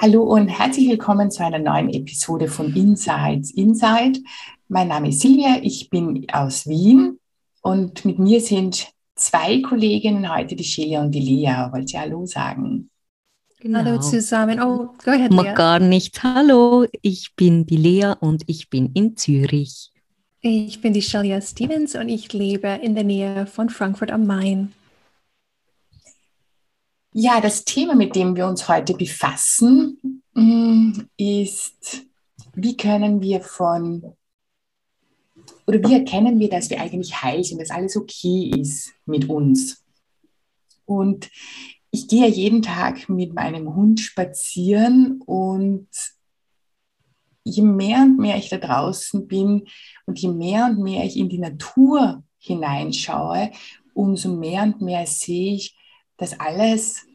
Hallo und herzlich willkommen zu einer neuen Episode von Insights Inside. Mein Name ist Silvia, ich bin aus Wien und mit mir sind zwei Kolleginnen heute, die Shelia und die Lea. Wollt ihr Hallo sagen? Genau. Hallo zusammen. Oh, go ahead, Lea. Gar nichts. Hallo, ich bin die Lea und ich bin in Zürich. Ich bin die Shelia Stevens und ich lebe in der Nähe von Frankfurt am Main. Ja, das Thema, mit dem wir uns heute befassen, mm, ist, wie können wir von, oder wie erkennen wir, dass wir eigentlich heil sind, dass alles okay ist mit uns. Und ich gehe jeden Tag mit meinem Hund spazieren und je mehr und mehr ich da draußen bin und je mehr und mehr ich in die Natur hineinschaue, umso mehr und mehr sehe ich, dass alles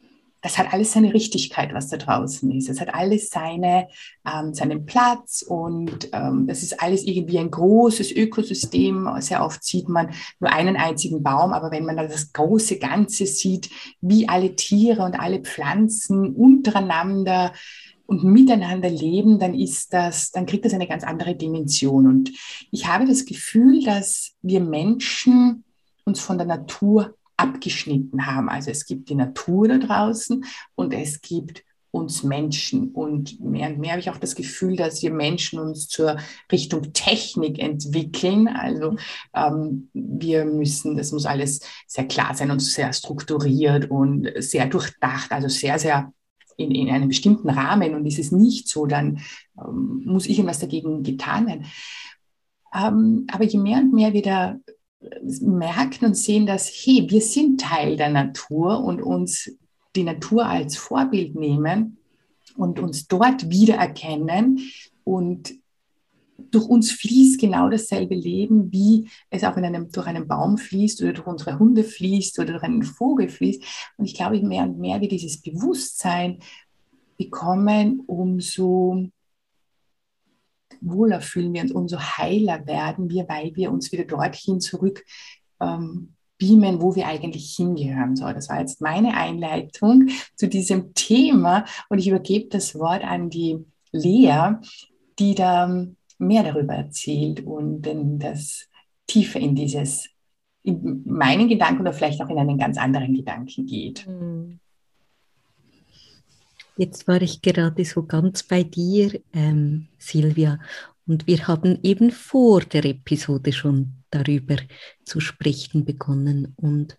das hat alles seine Richtigkeit, was da draußen ist. Es hat alles seine, ähm, seinen Platz und ähm, das ist alles irgendwie ein großes Ökosystem. Sehr oft sieht man nur einen einzigen Baum, aber wenn man dann das große Ganze sieht, wie alle Tiere und alle Pflanzen untereinander und miteinander leben, dann ist das, dann kriegt das eine ganz andere Dimension. Und ich habe das Gefühl, dass wir Menschen uns von der Natur abgeschnitten haben. Also es gibt die Natur da draußen und es gibt uns Menschen. Und mehr und mehr habe ich auch das Gefühl, dass wir Menschen uns zur Richtung Technik entwickeln. Also ähm, wir müssen, das muss alles sehr klar sein und sehr strukturiert und sehr durchdacht, also sehr, sehr in, in einem bestimmten Rahmen. Und ist es nicht so, dann ähm, muss ich irgendwas dagegen getan werden. Ähm, aber je mehr und mehr wir da merken und sehen, dass, hey, wir sind Teil der Natur und uns die Natur als Vorbild nehmen und uns dort wiedererkennen und durch uns fließt genau dasselbe Leben, wie es auch in einem, durch einen Baum fließt oder durch unsere Hunde fließt oder durch einen Vogel fließt. Und ich glaube, mehr und mehr wir dieses Bewusstsein bekommen, umso wohler fühlen wir uns, umso heiler werden wir, weil wir uns wieder dorthin zurück ähm, beamen, wo wir eigentlich hingehören. So, das war jetzt meine Einleitung zu diesem Thema und ich übergebe das Wort an die Lea, die da mehr darüber erzählt und das tiefer in dieses, in meinen Gedanken oder vielleicht auch in einen ganz anderen Gedanken geht. Mhm. Jetzt war ich gerade so ganz bei dir, ähm, Silvia, und wir haben eben vor der Episode schon darüber zu sprechen begonnen. Und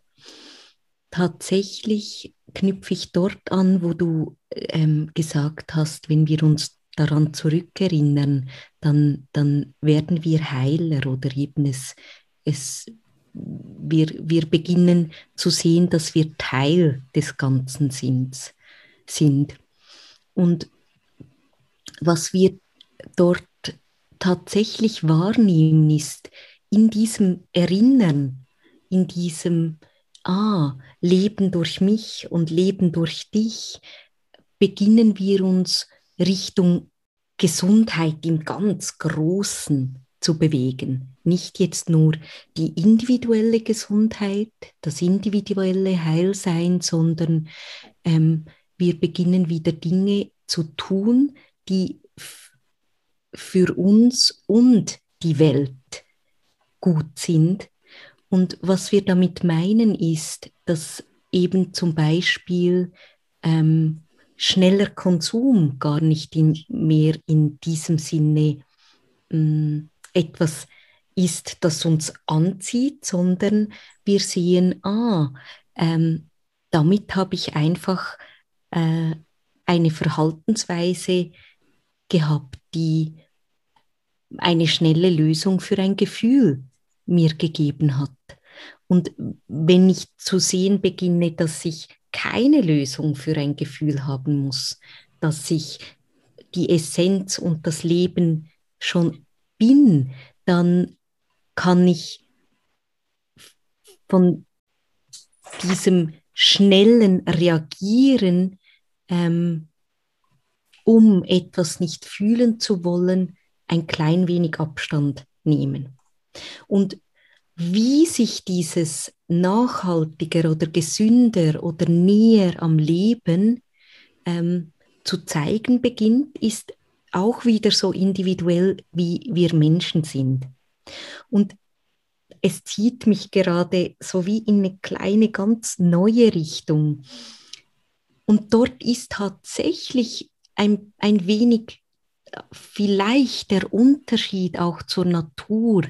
tatsächlich knüpfe ich dort an, wo du ähm, gesagt hast, wenn wir uns daran zurückerinnern, dann, dann werden wir heiler oder eben es, es wir, wir beginnen zu sehen, dass wir Teil des Ganzen sind. sind. Und was wir dort tatsächlich wahrnehmen, ist in diesem Erinnern, in diesem Ah, Leben durch mich und Leben durch dich, beginnen wir uns Richtung Gesundheit im ganz Großen zu bewegen. Nicht jetzt nur die individuelle Gesundheit, das individuelle Heilsein, sondern ähm, wir beginnen wieder Dinge zu tun, die für uns und die Welt gut sind. Und was wir damit meinen ist, dass eben zum Beispiel ähm, schneller Konsum gar nicht in, mehr in diesem Sinne ähm, etwas ist, das uns anzieht, sondern wir sehen, ah, ähm, damit habe ich einfach äh, eine Verhaltensweise gehabt, die eine schnelle Lösung für ein Gefühl mir gegeben hat. Und wenn ich zu sehen beginne, dass ich keine Lösung für ein Gefühl haben muss, dass ich die Essenz und das Leben schon bin, dann kann ich von diesem schnellen Reagieren, ähm, um etwas nicht fühlen zu wollen, ein klein wenig Abstand nehmen. Und wie sich dieses nachhaltiger oder gesünder oder näher am Leben ähm, zu zeigen beginnt, ist auch wieder so individuell, wie wir Menschen sind. Und es zieht mich gerade so wie in eine kleine, ganz neue Richtung. Und dort ist tatsächlich ein, ein wenig äh, vielleicht der Unterschied auch zur Natur,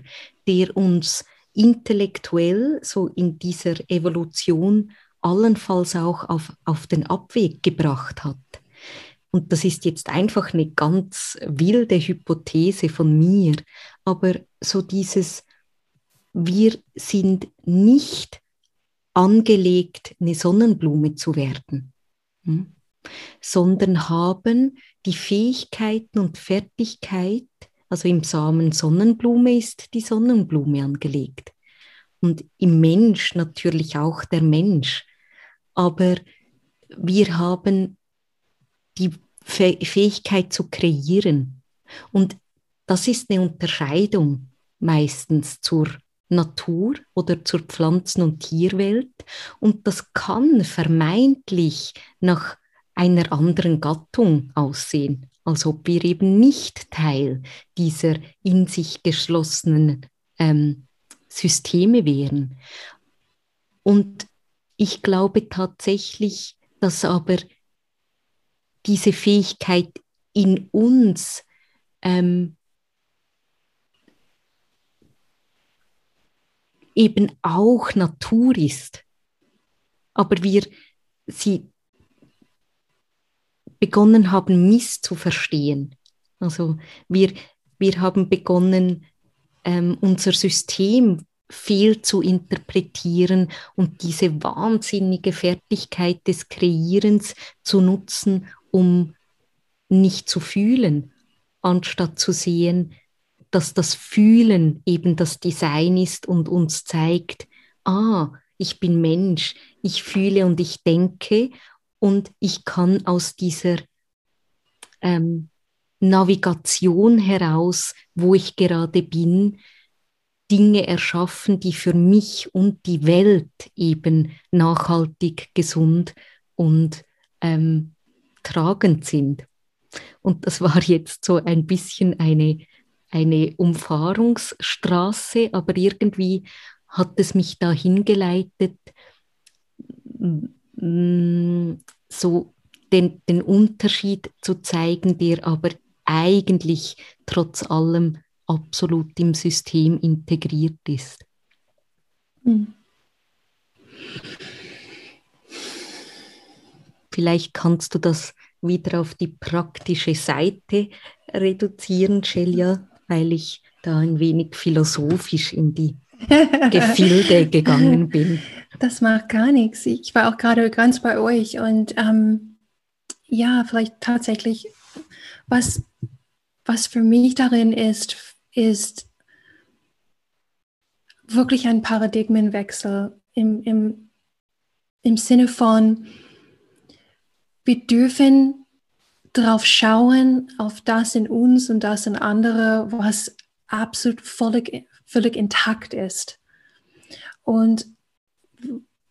der uns intellektuell so in dieser Evolution allenfalls auch auf, auf den Abweg gebracht hat. Und das ist jetzt einfach eine ganz wilde Hypothese von mir, aber so dieses, wir sind nicht angelegt, eine Sonnenblume zu werden, hm? sondern haben die Fähigkeiten und Fertigkeit, also im Samen Sonnenblume ist die Sonnenblume angelegt. Und im Mensch natürlich auch der Mensch. Aber wir haben die Fähigkeit zu kreieren. Und das ist eine Unterscheidung meistens zur Natur oder zur Pflanzen- und Tierwelt. Und das kann vermeintlich nach einer anderen Gattung aussehen als ob wir eben nicht Teil dieser in sich geschlossenen ähm, Systeme wären. Und ich glaube tatsächlich, dass aber diese Fähigkeit in uns ähm, eben auch Natur ist. Aber wir sie begonnen haben, misszuverstehen. Also wir, wir haben begonnen, ähm, unser System fehl zu interpretieren und diese wahnsinnige Fertigkeit des Kreierens zu nutzen, um nicht zu fühlen, anstatt zu sehen, dass das Fühlen eben das Design ist und uns zeigt, ah, ich bin Mensch, ich fühle und ich denke und ich kann aus dieser ähm, Navigation heraus, wo ich gerade bin, Dinge erschaffen, die für mich und die Welt eben nachhaltig, gesund und ähm, tragend sind. Und das war jetzt so ein bisschen eine, eine Umfahrungsstraße, aber irgendwie hat es mich dahin geleitet, so den, den Unterschied zu zeigen, der aber eigentlich trotz allem absolut im System integriert ist. Mhm. Vielleicht kannst du das wieder auf die praktische Seite reduzieren, Celia, weil ich da ein wenig philosophisch in die Gefilde gegangen bin. Das macht gar nichts. Ich war auch gerade ganz bei euch und ähm, ja, vielleicht tatsächlich, was, was für mich darin ist, ist wirklich ein Paradigmenwechsel im, im, im Sinne von, wir dürfen darauf schauen, auf das in uns und das in andere, was absolut völlig, völlig intakt ist. Und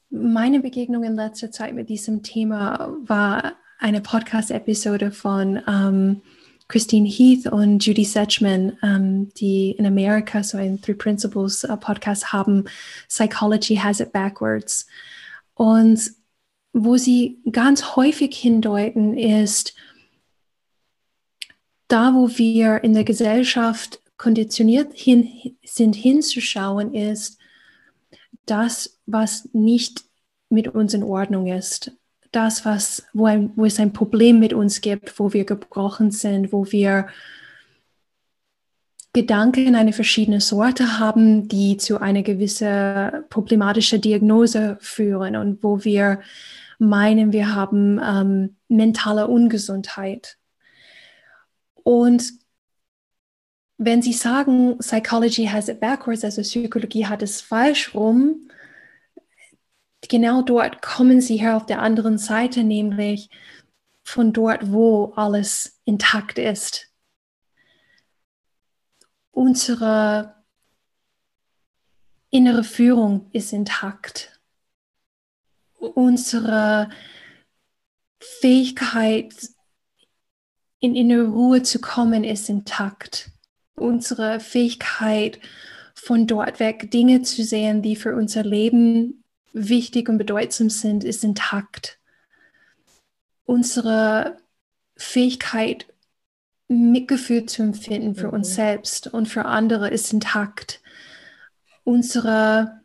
meine Begegnung in letzter Zeit mit diesem Thema war eine Podcast-Episode von ähm, Christine Heath und Judy Setchman, ähm, die in Amerika so ein Three Principles uh, Podcast haben, Psychology Has It Backwards. Und wo sie ganz häufig hindeuten, ist, da wo wir in der Gesellschaft konditioniert hin, sind hinzuschauen, ist das, was nicht mit uns in Ordnung ist. Das, was, wo, ein, wo es ein Problem mit uns gibt, wo wir gebrochen sind, wo wir Gedanken eine verschiedene Sorte haben, die zu einer gewissen problematischen Diagnose führen und wo wir meinen, wir haben ähm, mentale Ungesundheit. Und wenn Sie sagen, Psychology has it backwards, also Psychologie hat es falsch rum, genau dort kommen Sie her auf der anderen Seite, nämlich von dort, wo alles intakt ist. Unsere innere Führung ist intakt. Unsere Fähigkeit, in innere Ruhe zu kommen, ist intakt. Unsere Fähigkeit, von dort weg Dinge zu sehen, die für unser Leben wichtig und bedeutsam sind, ist intakt. Unsere Fähigkeit, Mitgefühl zu empfinden für mhm. uns selbst und für andere ist intakt. Unsere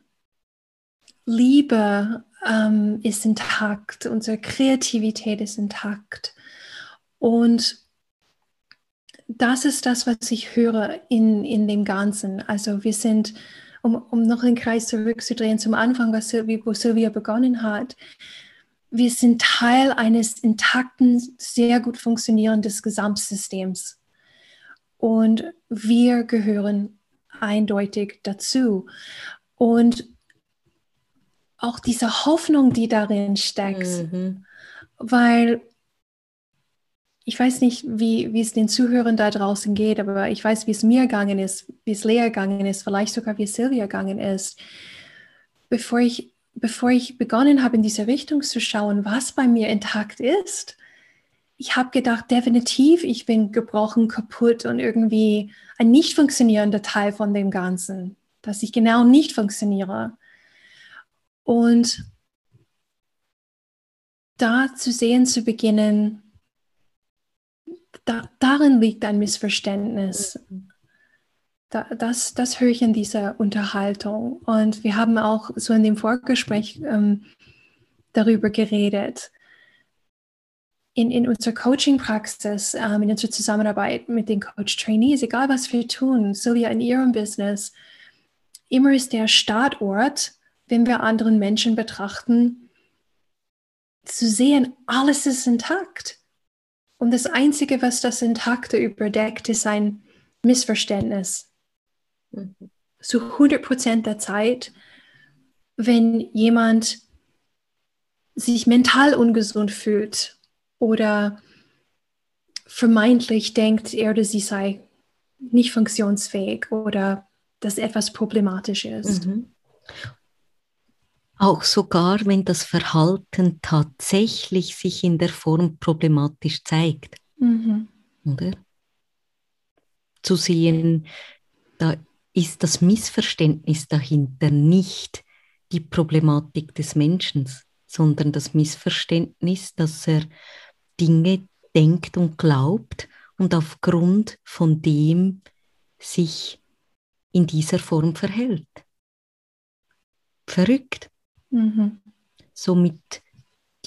Liebe ähm, ist intakt, unsere Kreativität ist intakt. Und das ist das, was ich höre in, in dem Ganzen. Also wir sind, um, um noch den Kreis zurückzudrehen zum Anfang, was Sylvia, wo Sylvia begonnen hat, wir sind Teil eines intakten, sehr gut funktionierenden Gesamtsystems. Und wir gehören eindeutig dazu. Und auch diese Hoffnung, die darin steckt, mhm. weil ich weiß nicht, wie, wie es den Zuhörern da draußen geht, aber ich weiß, wie es mir gegangen ist, wie es Lea gegangen ist, vielleicht sogar wie Silvia gegangen ist. Bevor ich, bevor ich begonnen habe, in diese Richtung zu schauen, was bei mir intakt ist, ich habe gedacht, definitiv, ich bin gebrochen, kaputt und irgendwie ein nicht funktionierender Teil von dem Ganzen, dass ich genau nicht funktioniere. Und da zu sehen zu beginnen, da, darin liegt ein Missverständnis. Da, das, das höre ich in dieser Unterhaltung. Und wir haben auch so in dem Vorgespräch ähm, darüber geredet. In, in unserer Coaching-Praxis, ähm, in unserer Zusammenarbeit mit den Coach-Trainees, egal was wir tun, so wie in ihrem Business, immer ist der Startort, wenn wir anderen Menschen betrachten, zu sehen, alles ist intakt. Und das Einzige, was das Intakte überdeckt, ist ein Missverständnis. Mhm. Zu 100 Prozent der Zeit, wenn jemand sich mental ungesund fühlt oder vermeintlich denkt, er oder sie sei nicht funktionsfähig oder dass etwas problematisch ist. Mhm. Auch sogar, wenn das Verhalten tatsächlich sich in der Form problematisch zeigt. Mhm. Oder? Zu sehen, da ist das Missverständnis dahinter nicht die Problematik des Menschen, sondern das Missverständnis, dass er Dinge denkt und glaubt und aufgrund von dem sich in dieser Form verhält. Verrückt. Mhm. Somit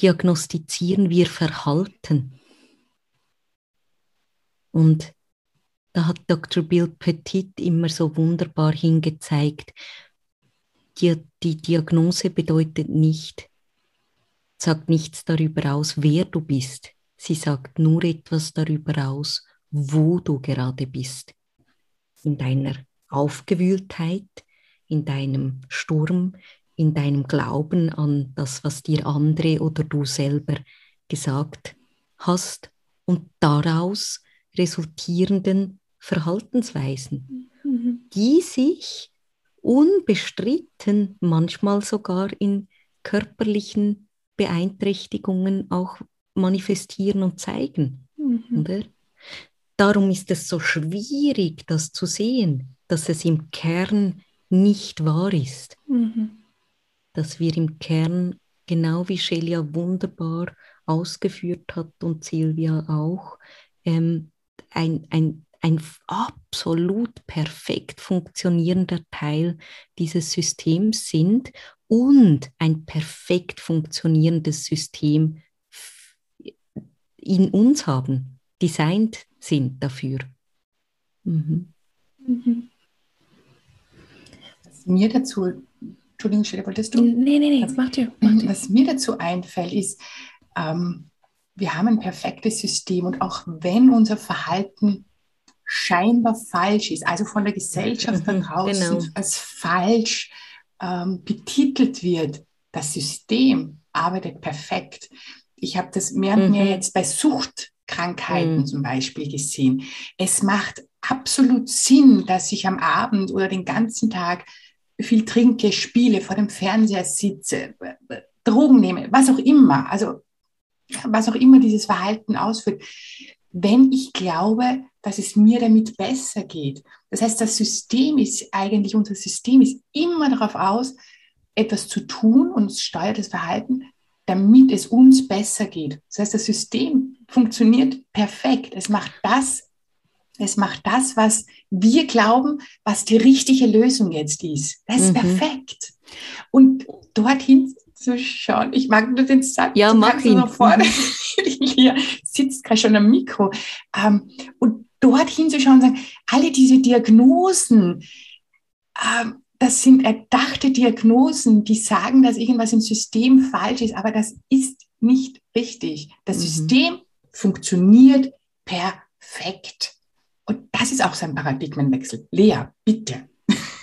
diagnostizieren wir Verhalten. Und da hat Dr. Bill Petit immer so wunderbar hingezeigt, die, die Diagnose bedeutet nicht, sagt nichts darüber aus, wer du bist. Sie sagt nur etwas darüber aus, wo du gerade bist. In deiner Aufgewühltheit, in deinem Sturm, in deinem Glauben an das, was dir andere oder du selber gesagt hast und daraus resultierenden Verhaltensweisen, mhm. die sich unbestritten manchmal sogar in körperlichen Beeinträchtigungen auch manifestieren und zeigen. Mhm. Darum ist es so schwierig, das zu sehen, dass es im Kern nicht wahr ist. Mhm dass wir im Kern, genau wie Shelia wunderbar ausgeführt hat und Silvia auch, ähm, ein, ein, ein absolut perfekt funktionierender Teil dieses Systems sind und ein perfekt funktionierendes System in uns haben, designt sind dafür. Mhm. Mhm. Was mir dazu Entschuldigung, Stelle, wolltest du? Nee, nee, nee, mach dir. Mach dir. Was mir dazu einfällt, ist, ähm, wir haben ein perfektes System und auch wenn unser Verhalten scheinbar falsch ist, also von der Gesellschaft da mhm, draußen genau. als falsch ähm, betitelt wird, das System arbeitet perfekt. Ich habe das mehr und mehr mhm. jetzt bei Suchtkrankheiten mhm. zum Beispiel gesehen. Es macht absolut Sinn, dass ich am Abend oder den ganzen Tag viel trinke, spiele, vor dem Fernseher sitze, Drogen nehme, was auch immer. Also was auch immer dieses Verhalten ausführt, wenn ich glaube, dass es mir damit besser geht. Das heißt, das System ist eigentlich, unser System ist immer darauf aus, etwas zu tun und steuert das Verhalten, damit es uns besser geht. Das heißt, das System funktioniert perfekt. Es macht das, es macht das, was wir glauben, was die richtige Lösung jetzt ist. Das ist mhm. perfekt. Und dorthin zu schauen, ich mag nur den Satz, ja, mach ihn. vorne, hier sitzt gerade schon am Mikro, ähm, und dorthin zu schauen und sagen, alle diese Diagnosen, ähm, das sind erdachte Diagnosen, die sagen, dass irgendwas im System falsch ist, aber das ist nicht richtig. Das mhm. System funktioniert perfekt. Und das ist auch so ein Paradigmenwechsel. Lea, bitte.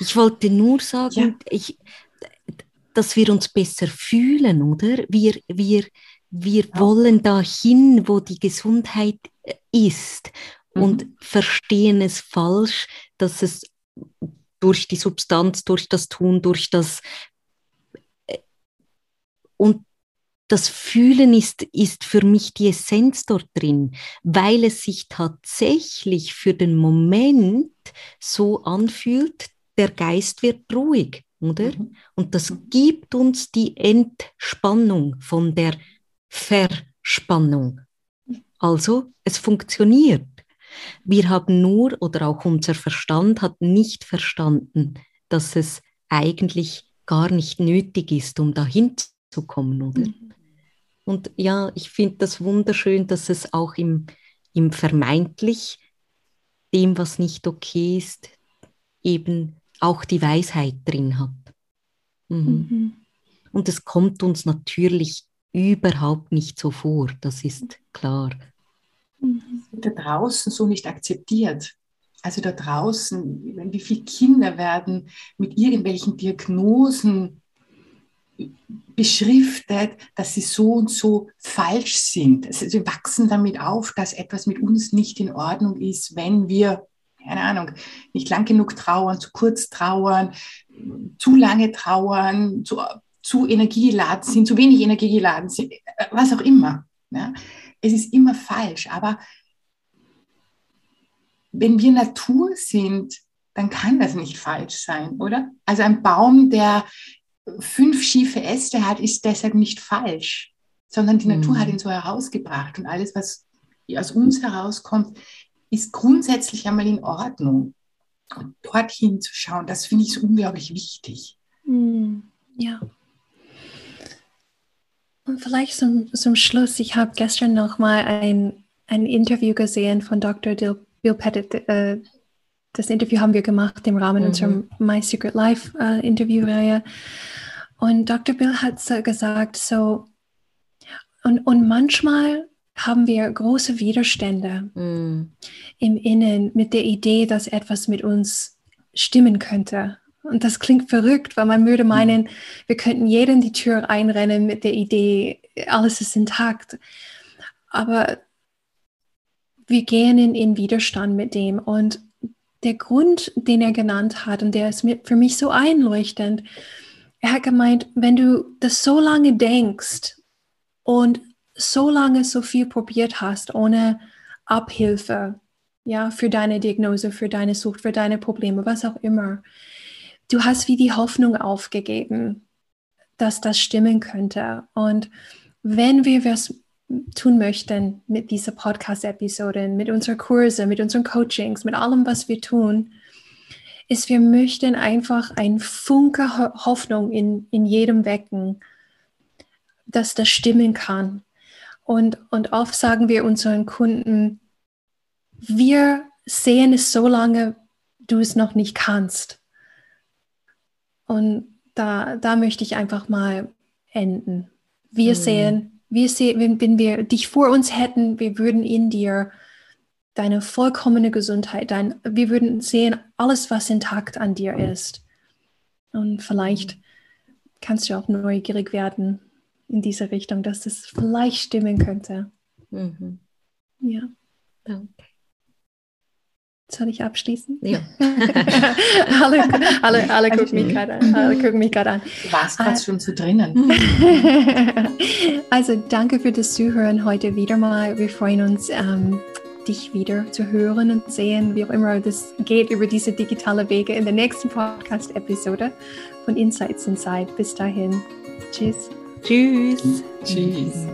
Ich wollte nur sagen, ja. ich, dass wir uns besser fühlen, oder? Wir, wir, wir ja. wollen dahin, wo die Gesundheit ist mhm. und verstehen es falsch, dass es durch die Substanz, durch das Tun, durch das äh, und das Fühlen ist, ist für mich die Essenz dort drin, weil es sich tatsächlich für den Moment so anfühlt, der Geist wird ruhig, oder? Mhm. Und das gibt uns die Entspannung von der Verspannung. Also, es funktioniert. Wir haben nur, oder auch unser Verstand hat nicht verstanden, dass es eigentlich gar nicht nötig ist, um dahin zu kommen, oder? Mhm. Und ja, ich finde das wunderschön, dass es auch im, im vermeintlich dem, was nicht okay ist, eben auch die Weisheit drin hat. Mhm. Mhm. Und es kommt uns natürlich überhaupt nicht so vor, das ist klar da draußen so nicht akzeptiert. Also da draußen, wie viele Kinder werden mit irgendwelchen Diagnosen beschriftet, dass sie so und so falsch sind. Also sie wachsen damit auf, dass etwas mit uns nicht in Ordnung ist, wenn wir, keine Ahnung, nicht lang genug trauern, zu kurz trauern, zu lange trauern, zu, zu energiegeladen sind, zu wenig energiegeladen sind, was auch immer. Ja es ist immer falsch. Aber wenn wir Natur sind, dann kann das nicht falsch sein, oder? Also ein Baum, der fünf schiefe Äste hat, ist deshalb nicht falsch, sondern die Natur mhm. hat ihn so herausgebracht und alles, was aus uns herauskommt, ist grundsätzlich einmal in Ordnung. Und dorthin zu schauen, das finde ich so unglaublich wichtig. Mhm. Ja. Und vielleicht zum, zum Schluss, ich habe gestern noch mal ein, ein Interview gesehen von Dr. Bill Pettit. Äh, das Interview haben wir gemacht im Rahmen mhm. unserer My Secret Life äh, Interviewreihe. Und Dr. Bill hat gesagt, so, und, und manchmal haben wir große Widerstände mhm. im Innen mit der Idee, dass etwas mit uns stimmen könnte. Und das klingt verrückt, weil man würde meinen, wir könnten jedem die Tür einrennen mit der Idee, alles ist intakt. Aber wir gehen in, in Widerstand mit dem. Und der Grund, den er genannt hat, und der ist für mich so einleuchtend, er hat gemeint, wenn du das so lange denkst und so lange so viel probiert hast, ohne Abhilfe, ja, für deine Diagnose, für deine Sucht, für deine Probleme, was auch immer, du hast wie die Hoffnung aufgegeben, dass das stimmen könnte. Und wenn wir was tun möchten mit dieser Podcast-Episode, mit unseren Kursen, mit unseren Coachings, mit allem, was wir tun, ist, wir möchten einfach ein Funke Hoffnung in, in jedem wecken, dass das stimmen kann. Und, und oft sagen wir unseren Kunden, wir sehen es so lange, du es noch nicht kannst. Und da, da möchte ich einfach mal enden. Wir mhm. sehen, wir sehen, wenn, wenn wir dich vor uns hätten, wir würden in dir deine vollkommene Gesundheit, dein, wir würden sehen, alles, was intakt an dir ist. Und vielleicht kannst du auch neugierig werden in diese Richtung, dass das vielleicht stimmen könnte. Mhm. Ja. Danke. Soll ich abschließen? Ja. alle, alle, alle, gucken mich gerade an. Alle gucken mich gerade an. Du warst gerade uh, schon zu drinnen. also danke für das Zuhören heute wieder mal. Wir freuen uns, ähm, dich wieder zu hören und sehen, wie auch immer das geht über diese digitale Wege in der nächsten Podcast-Episode von Insights Inside. Bis dahin. Tschüss. Tschüss. Tschüss.